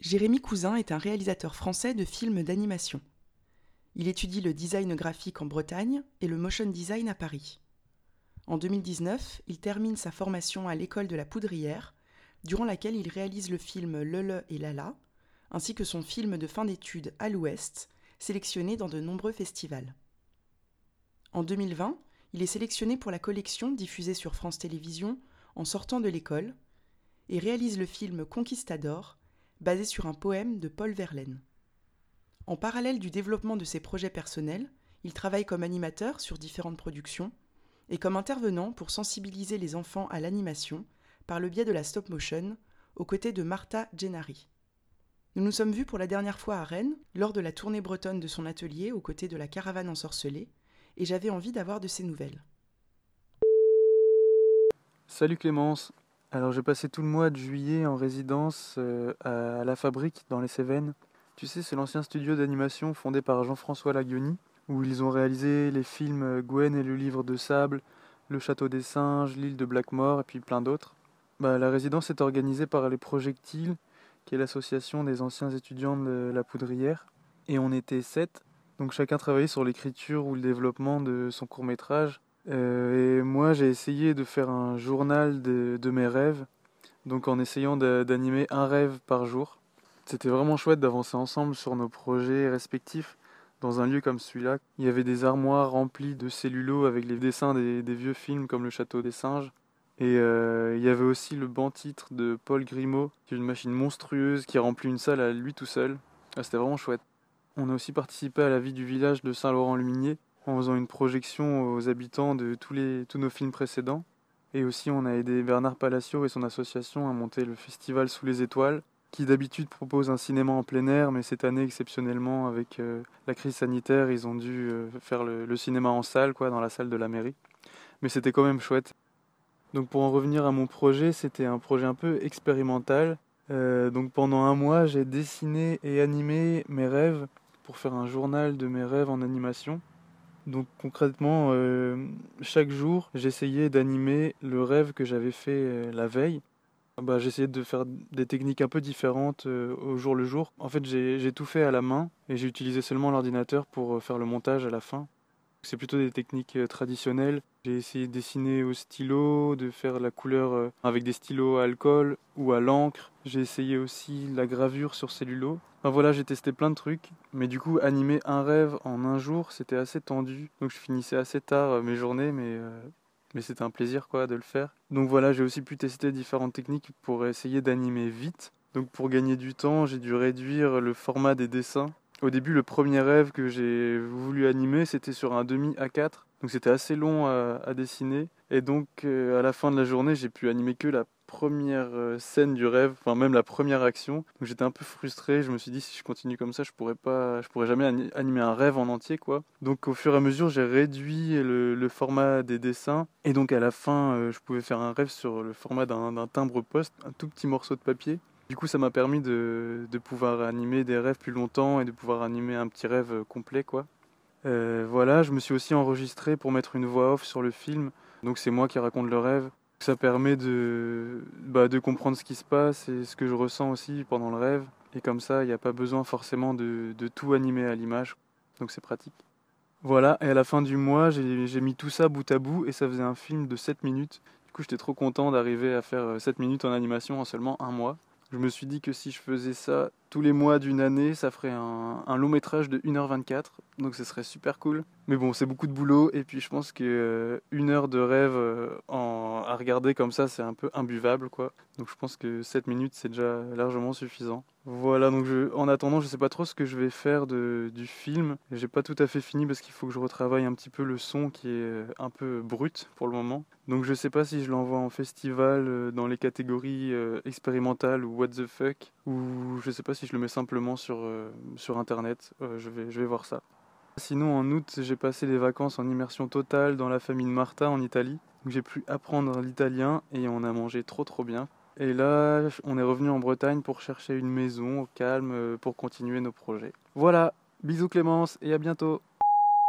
Jérémy Cousin est un réalisateur français de films d'animation. Il étudie le design graphique en Bretagne et le motion design à Paris. En 2019, il termine sa formation à l'école de la Poudrière, durant laquelle il réalise le film Lele et Lala, ainsi que son film de fin d'études À l'Ouest, sélectionné dans de nombreux festivals. En 2020, il est sélectionné pour la collection diffusée sur France Télévisions en sortant de l'école et réalise le film Conquistador, basé sur un poème de Paul Verlaine. En parallèle du développement de ses projets personnels, il travaille comme animateur sur différentes productions et comme intervenant pour sensibiliser les enfants à l'animation par le biais de la stop motion aux côtés de Martha Gennari. Nous nous sommes vus pour la dernière fois à Rennes lors de la tournée bretonne de son atelier aux côtés de la caravane ensorcelée et j'avais envie d'avoir de ses nouvelles. Salut Clémence. Alors j'ai passé tout le mois de juillet en résidence euh, à la Fabrique dans les Cévennes. Tu sais, c'est l'ancien studio d'animation fondé par Jean-François Laguioni, où ils ont réalisé les films Gwen et le livre de sable, Le château des singes, l'île de Blackmore et puis plein d'autres. Bah, la résidence est organisée par les Projectiles, qui est l'association des anciens étudiants de la Poudrière. Et on était sept, donc chacun travaillait sur l'écriture ou le développement de son court métrage. Euh, et moi j'ai essayé de faire un journal de, mes rêves, donc en essayant d'animer un rêve par jour. C'était vraiment chouette d'avancer ensemble sur nos projets respectifs dans un lieu comme celui-là. Il y avait des armoires remplies de cellulos avec les dessins des, vieux films comme Le Château des Singes. Et euh, il y avait aussi le banc titre de Paul Grimaud, qui est une machine monstrueuse qui remplit une salle à lui tout seul. Ah, c'était vraiment chouette. On a aussi participé à la vie du village de Saint-Laurent-Luminier en faisant une projection aux habitants de tous, les, tous nos films précédents. Et aussi, on a aidé Bernard Palacio et son association à monter le festival Sous les Étoiles, qui d'habitude propose un cinéma en plein air, mais cette année exceptionnellement avec euh, la crise sanitaire, ils ont dû euh, faire le, cinéma en salle, quoi, dans la salle de la mairie. Mais c'était quand même chouette. Donc pour en revenir à mon projet, c'était un projet un peu expérimental. Euh, donc pendant un mois, j'ai dessiné et animé mes rêves pour faire un journal de mes rêves en animation. Donc concrètement, chaque jour, j'essayais d'animer le rêve que j'avais fait la veille. Bah, j'ai essayé de faire des techniques un peu différentes euh, au jour le jour. En fait, j'ai tout fait à la main et j'ai utilisé seulement l'ordinateur pour euh, faire le montage à la fin. C'est plutôt des techniques euh, traditionnelles. J'ai essayé de dessiner au stylo, de faire la couleur avec des stylos à alcool ou à l'encre. J'ai essayé aussi la gravure sur cellulo. Enfin voilà, j'ai testé plein de trucs. Mais du coup, animer un rêve en un jour, c'était assez tendu. Donc je finissais assez tard mes journées, mais mais c'était un plaisir quoi de le faire. Donc voilà, j'ai aussi pu tester différentes techniques pour essayer d'animer vite. Donc pour gagner du temps, j'ai dû réduire le format des dessins. Au début, le premier rêve que j'ai voulu animer, c'était sur un demi A4. Donc c'était assez long à, dessiner. Et donc euh, à la fin de la journée, j'ai pu animer que la première euh, scène du rêve, enfin même la première action. Donc j'étais un peu frustré, je me suis dit si je continue comme ça, je pourrais pas je pourrais jamais animer un rêve en entier quoi. Donc au fur et à mesure, j'ai réduit le, format des dessins et donc à la fin, euh, je pouvais faire un rêve sur le format d'un timbre poste, un tout petit morceau de papier. Du coup, ça m'a permis de, pouvoir animer des rêves plus longtemps et de pouvoir animer un petit rêve euh, complet quoi. voilà, je me suis aussi enregistré pour mettre une voix off sur le film. Donc c'est moi qui raconte le rêve. Ça permet de, bah, comprendre ce qui se passe et ce que je ressens aussi pendant le rêve. Et comme ça, il n'y a pas besoin forcément de, de tout animer à l'image. Donc c'est pratique. Voilà, et à la fin du mois, j'ai mis tout ça bout à bout et ça faisait un film de 7 minutes. Du coup, j'étais trop content d'arriver à faire 7 minutes en animation en seulement un mois. Je me suis dit que si je faisais ça tous les mois d'une année, ça ferait un, long métrage de 1h24. Donc ce serait super cool. Mais bon, c'est beaucoup de boulot. Et puis je pense que euh, une heure de rêve euh, à regarder comme ça, c'est un peu imbuvable. quoi. Donc je pense que 7 minutes, c'est déjà largement suffisant. Voilà, donc en attendant, je sais pas trop ce que je vais faire de, du film. J'ai pas tout à fait fini parce qu'il faut que je retravaille un petit peu le son qui est euh, un peu brut pour le moment. Donc je sais pas si je l'envoie en festival euh, dans les catégories euh, expérimentales ou what the fuck, ou je sais pas si je le mets simplement sur, sur internet. je, vais, je vais voir ça. Sinon, en août, j'ai passé des vacances en immersion totale dans la famille de Martha en Italie. J'ai pu apprendre l'italien et on a mangé trop trop bien. Et là, on est revenu en Bretagne pour chercher une maison au calme euh, pour continuer nos projets. Voilà, bisous Clémence et à bientôt